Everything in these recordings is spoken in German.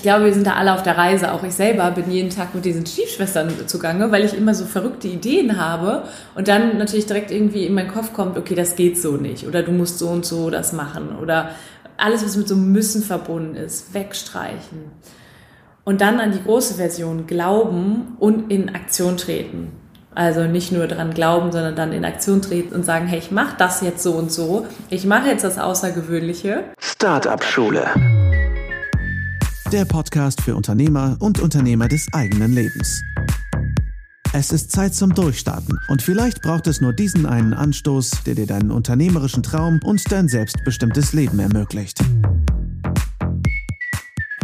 Ich glaube, wir sind da alle auf der Reise. Auch ich selber bin jeden Tag mit diesen Stiefschwestern zugange, weil ich immer so verrückte Ideen habe und dann natürlich direkt irgendwie in meinen Kopf kommt, okay, das geht so nicht oder du musst so und so das machen oder alles, was mit so müssen verbunden ist, wegstreichen. Und dann an die große Version glauben und in Aktion treten. Also nicht nur dran glauben, sondern dann in Aktion treten und sagen, hey, ich mache das jetzt so und so. Ich mache jetzt das Außergewöhnliche. Startup Schule. Der Podcast für Unternehmer und Unternehmer des eigenen Lebens. Es ist Zeit zum Durchstarten und vielleicht braucht es nur diesen einen Anstoß, der dir deinen unternehmerischen Traum und dein selbstbestimmtes Leben ermöglicht.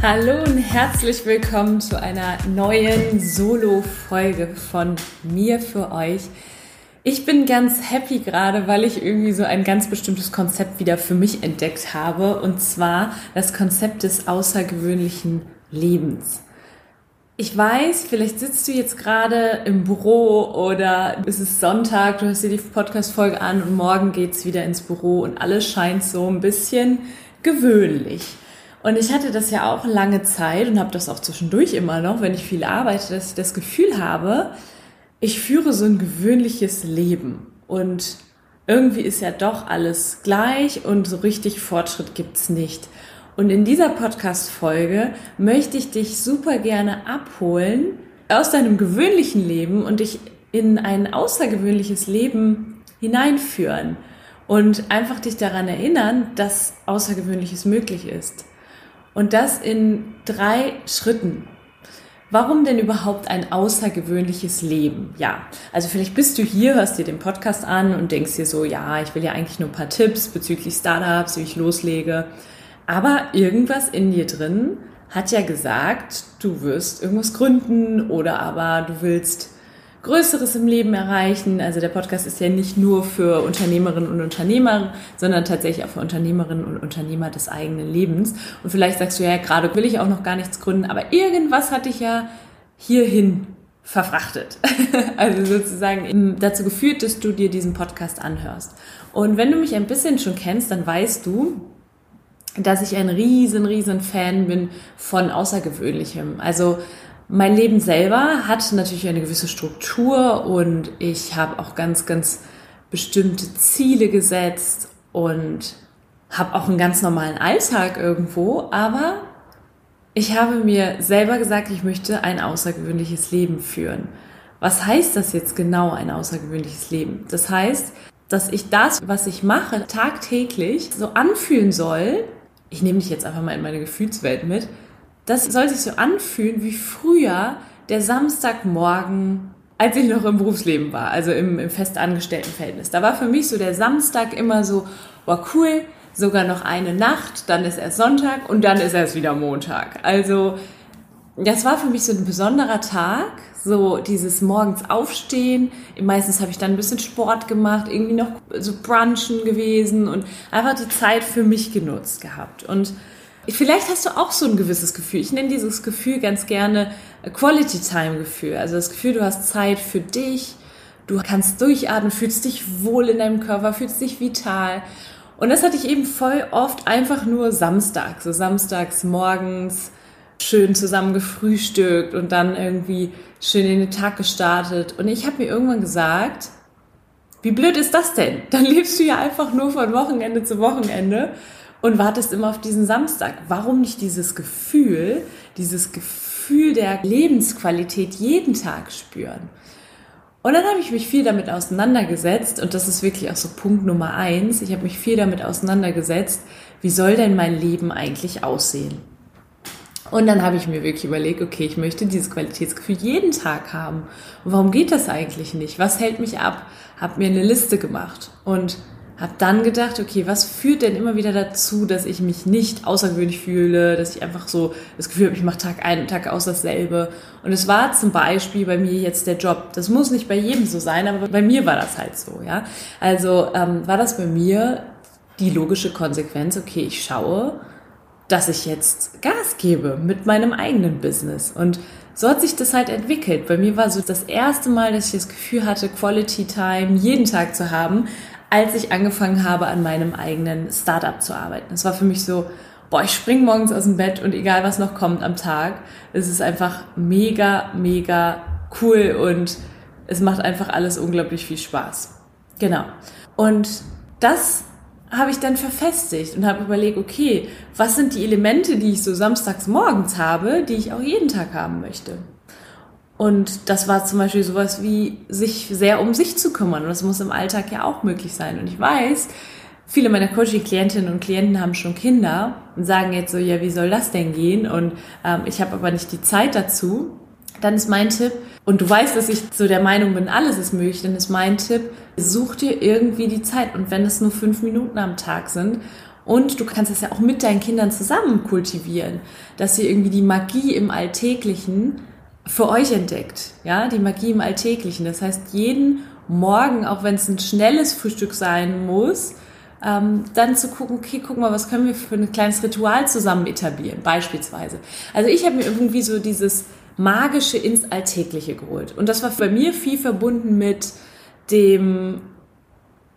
Hallo und herzlich willkommen zu einer neuen Solo-Folge von mir für euch. Ich bin ganz happy gerade, weil ich irgendwie so ein ganz bestimmtes Konzept wieder für mich entdeckt habe, und zwar das Konzept des außergewöhnlichen Lebens. Ich weiß, vielleicht sitzt du jetzt gerade im Büro oder es ist Sonntag, du hast dir die Podcast-Folge an und morgen geht's wieder ins Büro und alles scheint so ein bisschen gewöhnlich. Und ich hatte das ja auch lange Zeit und habe das auch zwischendurch immer noch, wenn ich viel arbeite, dass ich das Gefühl habe, ich führe so ein gewöhnliches Leben und irgendwie ist ja doch alles gleich und so richtig Fortschritt gibt's nicht. Und in dieser Podcast-Folge möchte ich dich super gerne abholen aus deinem gewöhnlichen Leben und dich in ein außergewöhnliches Leben hineinführen und einfach dich daran erinnern, dass Außergewöhnliches möglich ist. Und das in drei Schritten. Warum denn überhaupt ein außergewöhnliches Leben? Ja, also vielleicht bist du hier, hörst dir den Podcast an und denkst dir so, ja, ich will ja eigentlich nur ein paar Tipps bezüglich Startups, wie ich loslege. Aber irgendwas in dir drin hat ja gesagt, du wirst irgendwas gründen oder aber du willst Größeres im Leben erreichen. Also der Podcast ist ja nicht nur für Unternehmerinnen und Unternehmer, sondern tatsächlich auch für Unternehmerinnen und Unternehmer des eigenen Lebens. Und vielleicht sagst du ja, gerade will ich auch noch gar nichts gründen, aber irgendwas hat dich ja hierhin verfrachtet. also sozusagen dazu geführt, dass du dir diesen Podcast anhörst. Und wenn du mich ein bisschen schon kennst, dann weißt du, dass ich ein riesen, riesen Fan bin von Außergewöhnlichem. Also mein Leben selber hat natürlich eine gewisse Struktur und ich habe auch ganz, ganz bestimmte Ziele gesetzt und habe auch einen ganz normalen Alltag irgendwo, aber ich habe mir selber gesagt, ich möchte ein außergewöhnliches Leben führen. Was heißt das jetzt genau, ein außergewöhnliches Leben? Das heißt, dass ich das, was ich mache, tagtäglich so anfühlen soll. Ich nehme dich jetzt einfach mal in meine Gefühlswelt mit das soll sich so anfühlen wie früher der Samstagmorgen, als ich noch im Berufsleben war, also im, im festangestellten Verhältnis. Da war für mich so der Samstag immer so, war cool, sogar noch eine Nacht, dann ist erst Sonntag und dann ist erst wieder Montag. Also das war für mich so ein besonderer Tag, so dieses morgens aufstehen. Meistens habe ich dann ein bisschen Sport gemacht, irgendwie noch so brunchen gewesen und einfach die Zeit für mich genutzt gehabt. Und Vielleicht hast du auch so ein gewisses Gefühl. Ich nenne dieses Gefühl ganz gerne Quality Time Gefühl. Also das Gefühl, du hast Zeit für dich, du kannst durchatmen, fühlst dich wohl in deinem Körper, fühlst dich vital. Und das hatte ich eben voll oft einfach nur Samstag, so samstags morgens schön zusammen gefrühstückt und dann irgendwie schön in den Tag gestartet. Und ich habe mir irgendwann gesagt, wie blöd ist das denn? Dann lebst du ja einfach nur von Wochenende zu Wochenende und wartest immer auf diesen Samstag. Warum nicht dieses Gefühl, dieses Gefühl der Lebensqualität jeden Tag spüren? Und dann habe ich mich viel damit auseinandergesetzt und das ist wirklich auch so Punkt Nummer eins. Ich habe mich viel damit auseinandergesetzt, wie soll denn mein Leben eigentlich aussehen? Und dann habe ich mir wirklich überlegt, okay, ich möchte dieses Qualitätsgefühl jeden Tag haben. Und warum geht das eigentlich nicht? Was hält mich ab? Habe mir eine Liste gemacht und habe dann gedacht, okay, was führt denn immer wieder dazu, dass ich mich nicht außergewöhnlich fühle, dass ich einfach so das Gefühl habe, ich mache Tag ein, Tag aus dasselbe. Und es war zum Beispiel bei mir jetzt der Job. Das muss nicht bei jedem so sein, aber bei mir war das halt so, ja. Also ähm, war das bei mir die logische Konsequenz, okay, ich schaue, dass ich jetzt Gas gebe mit meinem eigenen Business. Und so hat sich das halt entwickelt. Bei mir war so das erste Mal, dass ich das Gefühl hatte, Quality Time jeden Tag zu haben, als ich angefangen habe, an meinem eigenen Startup zu arbeiten. Es war für mich so, boah, ich spring morgens aus dem Bett und egal was noch kommt am Tag, es ist einfach mega, mega cool und es macht einfach alles unglaublich viel Spaß. Genau. Und das habe ich dann verfestigt und habe überlegt, okay, was sind die Elemente, die ich so samstags morgens habe, die ich auch jeden Tag haben möchte? Und das war zum Beispiel sowas wie, sich sehr um sich zu kümmern. Und das muss im Alltag ja auch möglich sein. Und ich weiß, viele meiner Coaching-Klientinnen und Klienten haben schon Kinder und sagen jetzt so, ja, wie soll das denn gehen? Und ähm, ich habe aber nicht die Zeit dazu. Dann ist mein Tipp, und du weißt, dass ich so der Meinung bin, alles ist möglich, dann ist mein Tipp, such dir irgendwie die Zeit. Und wenn es nur fünf Minuten am Tag sind, und du kannst es ja auch mit deinen Kindern zusammen kultivieren, dass ihr irgendwie die Magie im Alltäglichen für euch entdeckt. Ja, die Magie im Alltäglichen. Das heißt, jeden Morgen, auch wenn es ein schnelles Frühstück sein muss, ähm, dann zu gucken, okay, guck mal, was können wir für ein kleines Ritual zusammen etablieren, beispielsweise. Also ich habe mir irgendwie so dieses Magische ins Alltägliche geholt. Und das war bei mir viel verbunden mit dem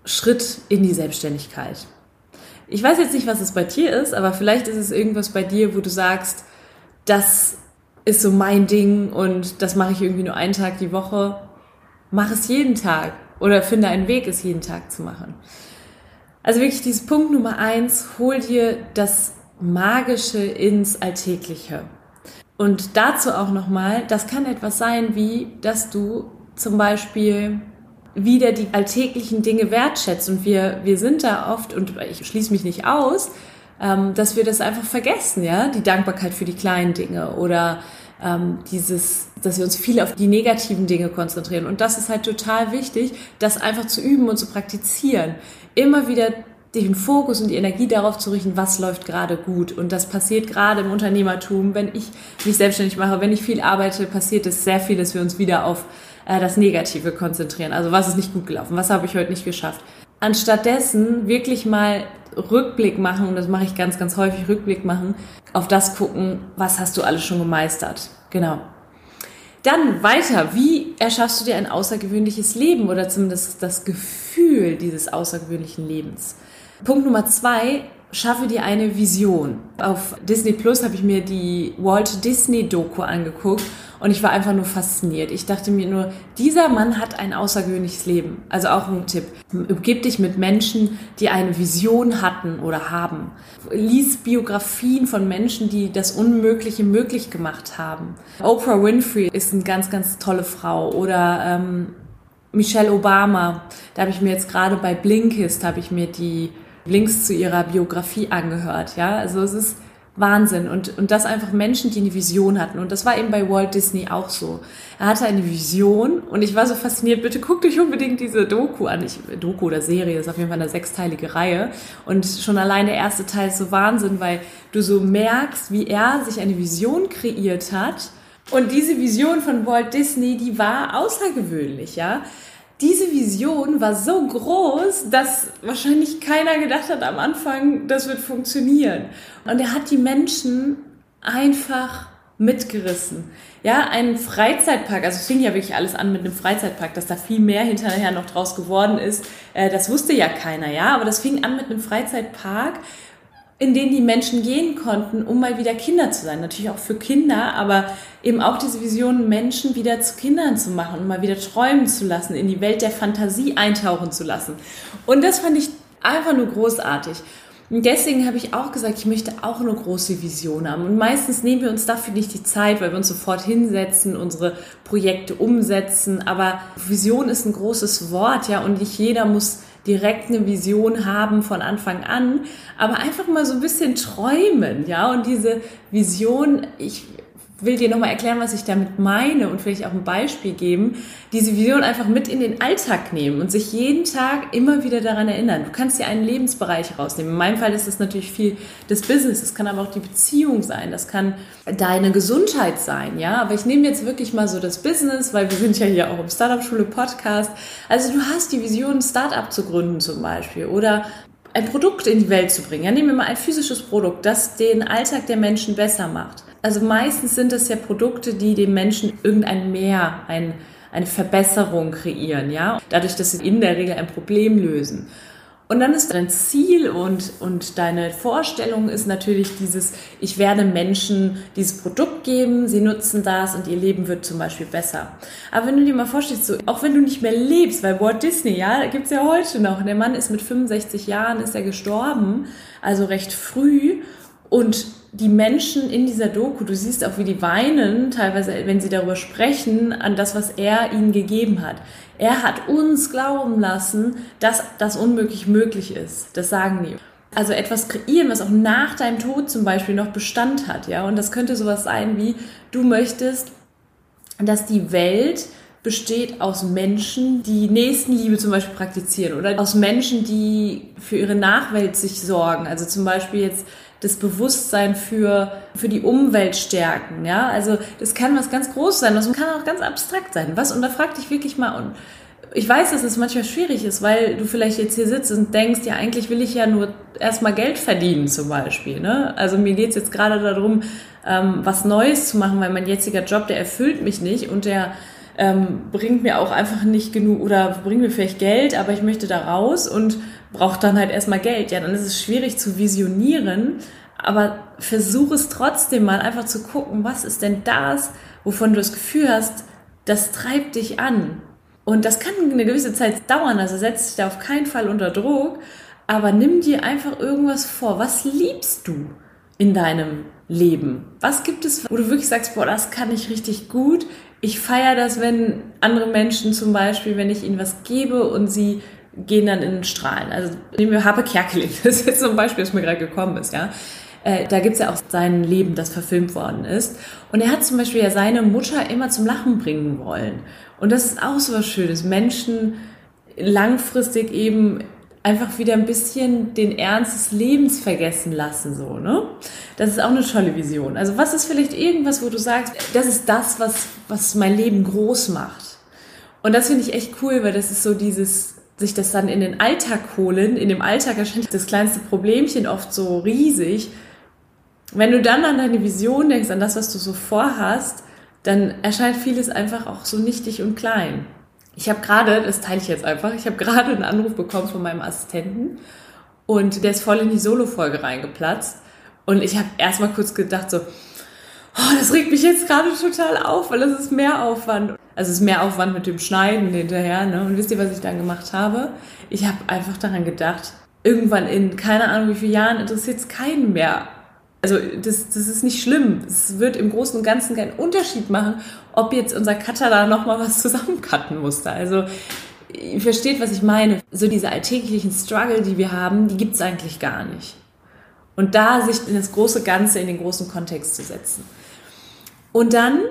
Schritt in die Selbstständigkeit. Ich weiß jetzt nicht, was es bei dir ist, aber vielleicht ist es irgendwas bei dir, wo du sagst, das ist so mein Ding und das mache ich irgendwie nur einen Tag die Woche. Mach es jeden Tag oder finde einen Weg, es jeden Tag zu machen. Also wirklich dieses Punkt Nummer eins, hol dir das Magische ins Alltägliche. Und dazu auch nochmal, das kann etwas sein wie, dass du zum Beispiel wieder die alltäglichen Dinge wertschätzt. Und wir, wir sind da oft, und ich schließe mich nicht aus, ähm, dass wir das einfach vergessen, ja, die Dankbarkeit für die kleinen Dinge oder ähm, dieses, dass wir uns viel auf die negativen Dinge konzentrieren. Und das ist halt total wichtig, das einfach zu üben und zu praktizieren. Immer wieder den Fokus und die Energie darauf zu richten, was läuft gerade gut. Und das passiert gerade im Unternehmertum. Wenn ich mich selbstständig mache, wenn ich viel arbeite, passiert es sehr viel, dass wir uns wieder auf äh, das Negative konzentrieren. Also was ist nicht gut gelaufen? Was habe ich heute nicht geschafft? Anstattdessen wirklich mal Rückblick machen, und das mache ich ganz, ganz häufig, Rückblick machen, auf das gucken, was hast du alles schon gemeistert. Genau. Dann weiter, wie erschaffst du dir ein außergewöhnliches Leben oder zumindest das Gefühl dieses außergewöhnlichen Lebens? Punkt Nummer zwei, schaffe dir eine Vision. Auf Disney Plus habe ich mir die Walt Disney Doku angeguckt und ich war einfach nur fasziniert. Ich dachte mir nur, dieser Mann hat ein außergewöhnliches Leben. Also auch ein Tipp. Umgib dich mit Menschen, die eine Vision hatten oder haben. Lies Biografien von Menschen, die das Unmögliche möglich gemacht haben. Oprah Winfrey ist eine ganz, ganz tolle Frau. Oder ähm, Michelle Obama. Da habe ich mir jetzt gerade bei Blinkist, habe ich mir die Links zu ihrer Biografie angehört. Ja, also es ist Wahnsinn. Und, und das einfach Menschen, die eine Vision hatten. Und das war eben bei Walt Disney auch so. Er hatte eine Vision und ich war so fasziniert. Bitte guckt euch unbedingt diese Doku an. Ich, Doku oder Serie ist auf jeden Fall eine sechsteilige Reihe. Und schon allein der erste Teil ist so Wahnsinn, weil du so merkst, wie er sich eine Vision kreiert hat. Und diese Vision von Walt Disney, die war außergewöhnlich, ja diese Vision war so groß, dass wahrscheinlich keiner gedacht hat am Anfang, das wird funktionieren. Und er hat die Menschen einfach mitgerissen. Ja, ein Freizeitpark, also es fing ja wirklich alles an mit einem Freizeitpark, dass da viel mehr hinterher noch draus geworden ist, äh, das wusste ja keiner, ja, aber das fing an mit einem Freizeitpark, in denen die Menschen gehen konnten, um mal wieder Kinder zu sein. Natürlich auch für Kinder, aber eben auch diese Vision, Menschen wieder zu Kindern zu machen, mal wieder träumen zu lassen, in die Welt der Fantasie eintauchen zu lassen. Und das fand ich einfach nur großartig. Und deswegen habe ich auch gesagt, ich möchte auch eine große Vision haben. Und meistens nehmen wir uns dafür nicht die Zeit, weil wir uns sofort hinsetzen, unsere Projekte umsetzen. Aber Vision ist ein großes Wort, ja, und nicht jeder muss direkt eine Vision haben von Anfang an, aber einfach mal so ein bisschen träumen, ja, und diese Vision, ich will dir nochmal erklären, was ich damit meine und vielleicht auch ein Beispiel geben, diese Vision einfach mit in den Alltag nehmen und sich jeden Tag immer wieder daran erinnern. Du kannst dir einen Lebensbereich rausnehmen. In meinem Fall ist das natürlich viel das Business, das kann aber auch die Beziehung sein, das kann deine Gesundheit sein, ja. Aber ich nehme jetzt wirklich mal so das Business, weil wir sind ja hier auch im Startup-Schule Podcast. Also du hast die Vision, ein Startup zu gründen zum Beispiel oder ein Produkt in die Welt zu bringen. Ja, nehmen wir mal ein physisches Produkt, das den Alltag der Menschen besser macht. Also meistens sind es ja Produkte, die dem Menschen irgendein Mehr, ein, eine Verbesserung kreieren, ja. Dadurch, dass sie in der Regel ein Problem lösen. Und dann ist dein Ziel und, und deine Vorstellung ist natürlich dieses, ich werde Menschen dieses Produkt geben, sie nutzen das und ihr Leben wird zum Beispiel besser. Aber wenn du dir mal vorstellst, so, auch wenn du nicht mehr lebst, weil Walt Disney, ja, gibt's ja heute noch, der Mann ist mit 65 Jahren, ist er gestorben, also recht früh und die Menschen in dieser Doku, du siehst auch, wie die weinen, teilweise, wenn sie darüber sprechen, an das, was er ihnen gegeben hat. Er hat uns glauben lassen, dass das unmöglich möglich ist. Das sagen die. Also etwas kreieren, was auch nach deinem Tod zum Beispiel noch Bestand hat, ja. Und das könnte sowas sein wie, du möchtest, dass die Welt besteht aus Menschen, die Nächstenliebe zum Beispiel praktizieren oder aus Menschen, die für ihre Nachwelt sich sorgen. Also zum Beispiel jetzt das Bewusstsein für, für die Umwelt stärken. Ja, also das kann was ganz Großes sein, das kann auch ganz abstrakt sein. Was, und da frag dich wirklich mal, und ich weiß, dass es manchmal schwierig ist, weil du vielleicht jetzt hier sitzt und denkst, ja, eigentlich will ich ja nur erstmal Geld verdienen zum Beispiel. Ne? Also mir geht's jetzt gerade darum, ähm, was Neues zu machen, weil mein jetziger Job, der erfüllt mich nicht und der ähm, bringt mir auch einfach nicht genug oder bringt mir vielleicht Geld, aber ich möchte da raus und brauche dann halt erstmal Geld. Ja, dann ist es schwierig zu visionieren, aber versuch es trotzdem mal einfach zu gucken, was ist denn das, wovon du das Gefühl hast, das treibt dich an. Und das kann eine gewisse Zeit dauern, also setz dich da auf keinen Fall unter Druck, aber nimm dir einfach irgendwas vor. Was liebst du in deinem Leben? Was gibt es, wo du wirklich sagst, boah, das kann ich richtig gut, ich feiere das, wenn andere Menschen zum Beispiel, wenn ich ihnen was gebe und sie gehen dann in den Strahlen. Also nehmen wir Harpe Kerkeling, das ist jetzt so ein Beispiel, das mir gerade gekommen ist, ja. Äh, da gibt's ja auch sein Leben, das verfilmt worden ist. Und er hat zum Beispiel ja seine Mutter immer zum Lachen bringen wollen. Und das ist auch so was Schönes. Menschen langfristig eben einfach wieder ein bisschen den Ernst des Lebens vergessen lassen, so, ne? Das ist auch eine tolle Vision. Also was ist vielleicht irgendwas, wo du sagst, das ist das, was, was mein Leben groß macht? Und das finde ich echt cool, weil das ist so dieses, sich das dann in den Alltag holen. In dem Alltag erscheint das kleinste Problemchen oft so riesig. Wenn du dann an deine Vision denkst, an das, was du so vorhast, dann erscheint vieles einfach auch so nichtig und klein. Ich habe gerade, das teile ich jetzt einfach, ich habe gerade einen Anruf bekommen von meinem Assistenten und der ist voll in die Solo-Folge reingeplatzt. Und ich habe erstmal kurz gedacht, so, oh, das regt mich jetzt gerade total auf, weil das ist mehr Aufwand. Also es ist mehr Aufwand mit dem Schneiden hinterher. Ne? Und wisst ihr, was ich dann gemacht habe? Ich habe einfach daran gedacht, irgendwann in keine Ahnung wie vielen Jahren interessiert es keinen mehr, also das, das ist nicht schlimm. Es wird im Großen und Ganzen keinen Unterschied machen, ob jetzt unser Cutter da nochmal was zusammencutten musste. Also ihr versteht, was ich meine. So diese alltäglichen Struggle, die wir haben, die gibt's eigentlich gar nicht. Und da sich in das große Ganze, in den großen Kontext zu setzen. Und dann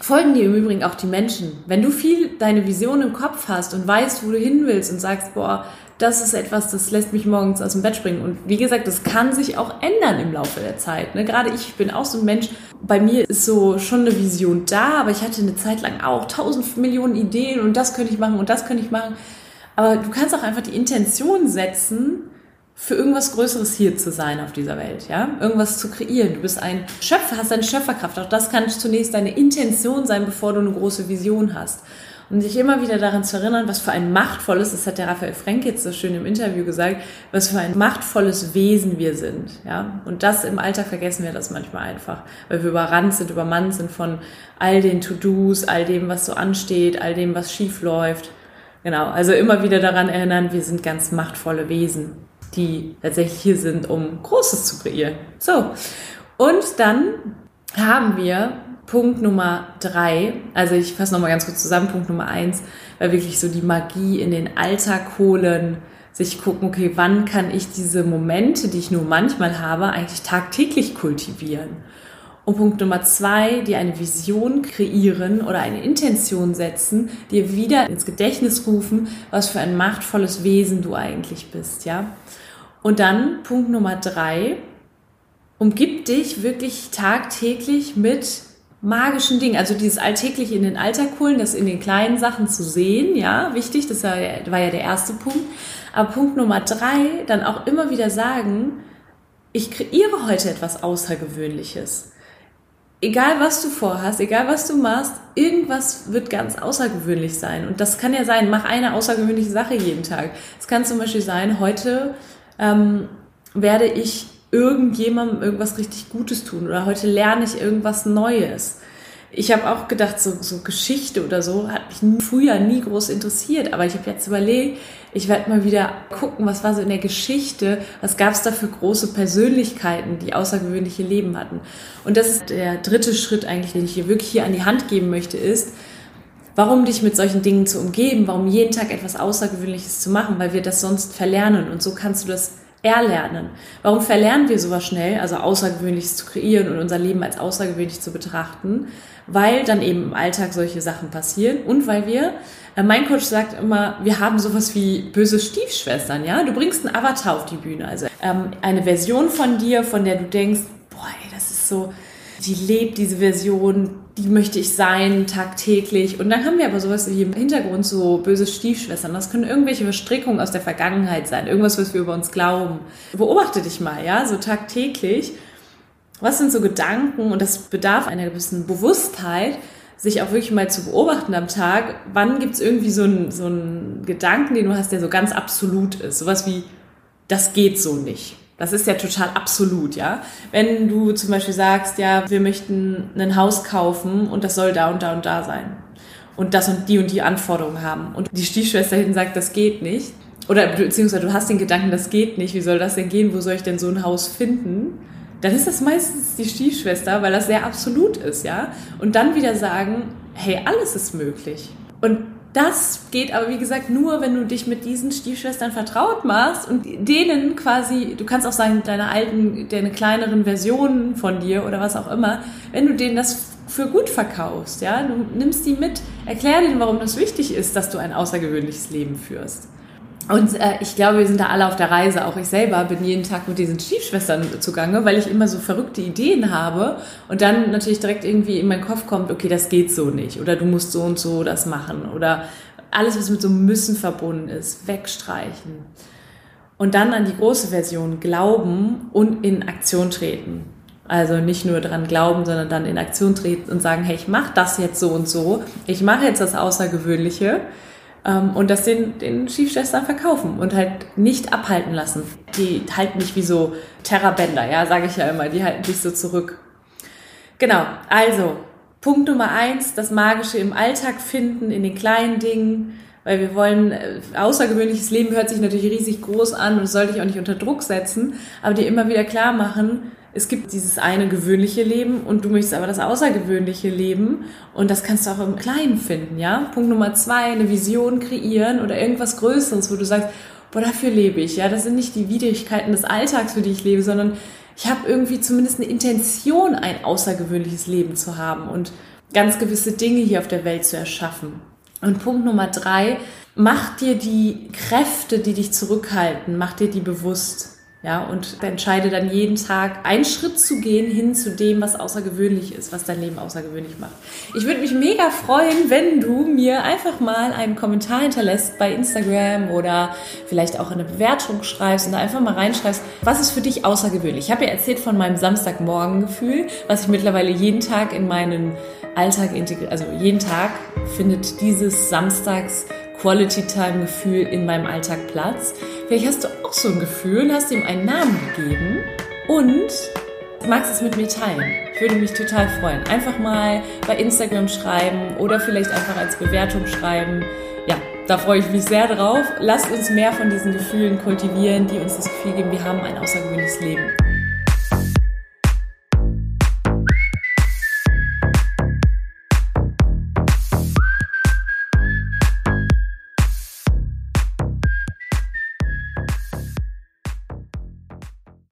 folgen dir im Übrigen auch die Menschen. Wenn du viel deine Vision im Kopf hast und weißt, wo du hin willst und sagst, boah, das ist etwas, das lässt mich morgens aus dem Bett springen. Und wie gesagt, das kann sich auch ändern im Laufe der Zeit. Ne? Gerade ich bin auch so ein Mensch, bei mir ist so schon eine Vision da, aber ich hatte eine Zeit lang auch tausend Millionen Ideen und das könnte ich machen und das könnte ich machen. Aber du kannst auch einfach die Intention setzen, für irgendwas Größeres hier zu sein auf dieser Welt, ja? Irgendwas zu kreieren. Du bist ein Schöpfer, hast eine Schöpferkraft. Auch das kann zunächst deine Intention sein, bevor du eine große Vision hast und sich immer wieder daran zu erinnern, was für ein machtvolles, das hat der Raphael Frank jetzt so schön im Interview gesagt, was für ein machtvolles Wesen wir sind, ja. Und das im Alltag vergessen wir das manchmal einfach, weil wir überrannt sind, übermannt sind von all den To-Dos, all dem, was so ansteht, all dem, was schief läuft. Genau. Also immer wieder daran erinnern, wir sind ganz machtvolle Wesen, die tatsächlich hier sind, um Großes zu kreieren. So. Und dann haben wir Punkt Nummer drei, also ich fasse nochmal ganz kurz zusammen, Punkt Nummer eins, weil wirklich so die Magie in den Alltag holen, sich gucken, okay, wann kann ich diese Momente, die ich nur manchmal habe, eigentlich tagtäglich kultivieren? Und Punkt Nummer zwei, dir eine Vision kreieren oder eine Intention setzen, dir wieder ins Gedächtnis rufen, was für ein machtvolles Wesen du eigentlich bist, ja? Und dann Punkt Nummer drei, umgib dich wirklich tagtäglich mit magischen Dingen, also dieses alltäglich in den Alltag holen, das in den kleinen Sachen zu sehen, ja, wichtig, das war ja, war ja der erste Punkt. Aber Punkt Nummer drei, dann auch immer wieder sagen, ich kreiere heute etwas Außergewöhnliches. egal was du vorhast, egal was du machst, irgendwas wird ganz außergewöhnlich sein. Und das kann ja sein, mach eine außergewöhnliche Sache jeden Tag. Es kann zum Beispiel sein, heute ähm, werde ich irgendjemandem irgendwas richtig Gutes tun oder heute lerne ich irgendwas Neues. Ich habe auch gedacht, so, so Geschichte oder so hat mich früher nie groß interessiert, aber ich habe jetzt überlegt, ich werde mal wieder gucken, was war so in der Geschichte, was gab es da für große Persönlichkeiten, die außergewöhnliche Leben hatten. Und das ist der dritte Schritt eigentlich, den ich hier wirklich hier an die Hand geben möchte, ist, warum dich mit solchen Dingen zu umgeben, warum jeden Tag etwas Außergewöhnliches zu machen, weil wir das sonst verlernen und so kannst du das erlernen. Warum verlernen wir sowas schnell, also Außergewöhnliches zu kreieren und unser Leben als außergewöhnlich zu betrachten? Weil dann eben im Alltag solche Sachen passieren und weil wir, äh, mein Coach sagt immer, wir haben sowas wie böse Stiefschwestern, ja? Du bringst einen Avatar auf die Bühne, also ähm, eine Version von dir, von der du denkst, boah, ey, das ist so, die lebt diese Version, die möchte ich sein tagtäglich. Und dann haben wir aber sowas wie im Hintergrund so böse Stiefschwestern. Das können irgendwelche Verstrickungen aus der Vergangenheit sein, irgendwas, was wir über uns glauben. Beobachte dich mal, ja, so tagtäglich. Was sind so Gedanken? Und das bedarf einer gewissen Bewusstheit, sich auch wirklich mal zu beobachten am Tag. Wann gibt es irgendwie so einen, so einen Gedanken, den du hast, der so ganz absolut ist? Sowas wie, das geht so nicht das ist ja total absolut, ja. Wenn du zum Beispiel sagst, ja, wir möchten ein Haus kaufen und das soll da und da und da sein und das und die und die Anforderungen haben und die Stiefschwester hinten sagt, das geht nicht oder beziehungsweise du hast den Gedanken, das geht nicht, wie soll das denn gehen, wo soll ich denn so ein Haus finden? Dann ist das meistens die Stiefschwester, weil das sehr absolut ist, ja. Und dann wieder sagen, hey, alles ist möglich. Und das geht aber, wie gesagt, nur, wenn du dich mit diesen Stiefschwestern vertraut machst und denen quasi, du kannst auch sagen, deine alten, deine kleineren Versionen von dir oder was auch immer, wenn du denen das für gut verkaufst, ja, du nimmst die mit, erklär denen, warum das wichtig ist, dass du ein außergewöhnliches Leben führst. Und äh, ich glaube, wir sind da alle auf der Reise. Auch ich selber bin jeden Tag mit diesen Stiefschwestern zugange, weil ich immer so verrückte Ideen habe und dann natürlich direkt irgendwie in meinen Kopf kommt, okay, das geht so nicht oder du musst so und so das machen oder alles, was mit so müssen verbunden ist, wegstreichen. Und dann an die große Version glauben und in Aktion treten. Also nicht nur dran glauben, sondern dann in Aktion treten und sagen, hey, ich mache das jetzt so und so, ich mache jetzt das Außergewöhnliche und das den, den Schiefschwestern verkaufen und halt nicht abhalten lassen. Die halten mich wie so Terrabänder, ja, sage ich ja immer, die halten dich so zurück. Genau, also Punkt Nummer eins, das Magische im Alltag finden, in den kleinen Dingen, weil wir wollen, äh, außergewöhnliches Leben hört sich natürlich riesig groß an und sollte ich auch nicht unter Druck setzen, aber dir immer wieder klar machen, es gibt dieses eine gewöhnliche Leben und du möchtest aber das außergewöhnliche Leben und das kannst du auch im Kleinen finden, ja. Punkt Nummer zwei, eine Vision kreieren oder irgendwas Größeres, wo du sagst, boah, dafür lebe ich, ja. Das sind nicht die Widrigkeiten des Alltags, für die ich lebe, sondern ich habe irgendwie zumindest eine Intention, ein außergewöhnliches Leben zu haben und ganz gewisse Dinge hier auf der Welt zu erschaffen. Und Punkt Nummer drei, mach dir die Kräfte, die dich zurückhalten, mach dir die bewusst. Ja, und entscheide dann jeden Tag einen Schritt zu gehen hin zu dem, was außergewöhnlich ist, was dein Leben außergewöhnlich macht. Ich würde mich mega freuen, wenn du mir einfach mal einen Kommentar hinterlässt bei Instagram oder vielleicht auch eine Bewertung schreibst und da einfach mal reinschreibst, was ist für dich außergewöhnlich? Ich habe ja erzählt von meinem Samstagmorgen-Gefühl, was ich mittlerweile jeden Tag in meinen Alltag integriere. Also jeden Tag findet dieses Samstags Quality Time Gefühl in meinem Alltag Platz. Vielleicht hast du auch so ein Gefühl, hast ihm einen Namen gegeben und magst es mit mir teilen. Ich würde mich total freuen. Einfach mal bei Instagram schreiben oder vielleicht einfach als Bewertung schreiben. Ja, da freue ich mich sehr drauf. Lasst uns mehr von diesen Gefühlen kultivieren, die uns das Gefühl geben, wir haben ein außergewöhnliches Leben.